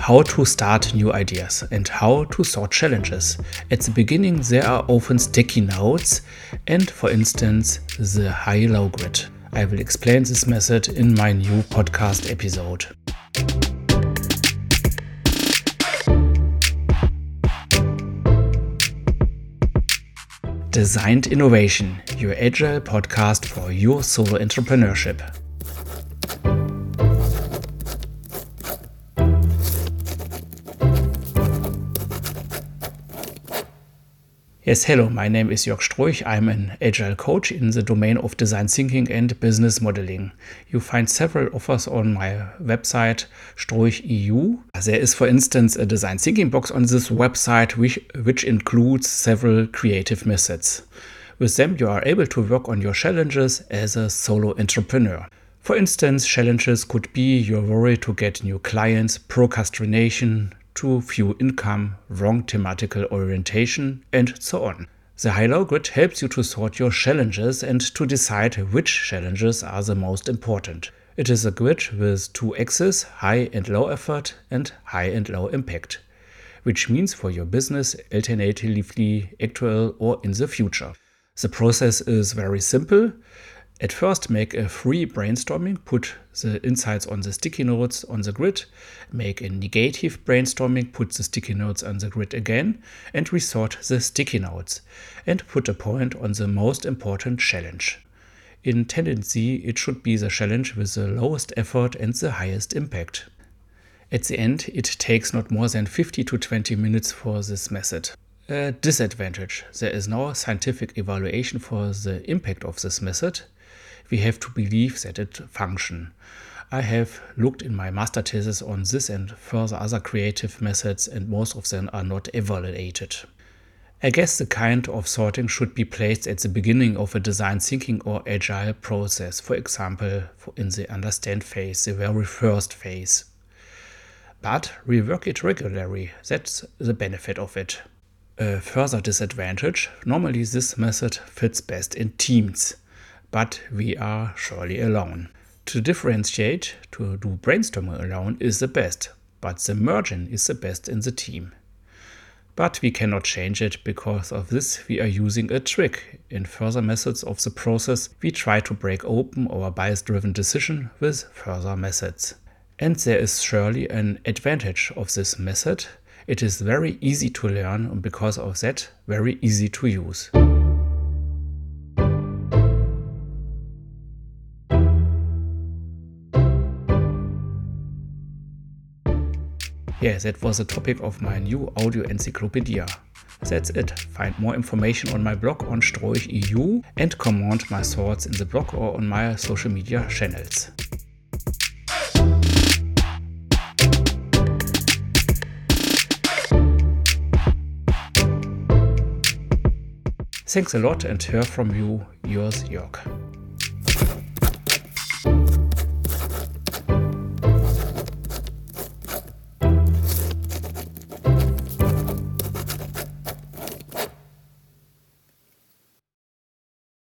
how to start new ideas and how to sort challenges. At the beginning, there are often sticky notes and, for instance, the high low grid. I will explain this method in my new podcast episode. Designed Innovation, your agile podcast for your solo entrepreneurship. Yes, hello, my name is Jörg Stroich. I'm an agile coach in the domain of design thinking and business modeling. You find several offers on my website, Stroich EU. There is, for instance, a design thinking box on this website, which, which includes several creative methods. With them, you are able to work on your challenges as a solo entrepreneur. For instance, challenges could be your worry to get new clients, procrastination, too few income, wrong thematical orientation, and so on. The high-low grid helps you to sort your challenges and to decide which challenges are the most important. It is a grid with two axes, high and low effort and high and low impact, which means for your business alternatively actual or in the future. The process is very simple. At first, make a free brainstorming, put the insights on the sticky notes on the grid, make a negative brainstorming, put the sticky notes on the grid again, and resort the sticky notes, and put a point on the most important challenge. In tendency, it should be the challenge with the lowest effort and the highest impact. At the end, it takes not more than 50 to 20 minutes for this method. A disadvantage there is no scientific evaluation for the impact of this method we have to believe that it function. I have looked in my master thesis on this and further other creative methods and most of them are not evaluated. I guess the kind of sorting should be placed at the beginning of a design thinking or agile process, for example, in the understand phase, the very first phase. But rework it regularly, that's the benefit of it. A further disadvantage normally, this method fits best in teams but we are surely alone. To differentiate, to do brainstorming alone is the best, but the merging is the best in the team. But we cannot change it because of this we are using a trick. In further methods of the process, we try to break open our bias driven decision with further methods. And there is surely an advantage of this method. It is very easy to learn and because of that, very easy to use. Yeah, that was the topic of my new audio encyclopedia. That's it. Find more information on my blog on Stroich EU and comment my thoughts in the blog or on my social media channels. Thanks a lot and hear from you, yours Jörg.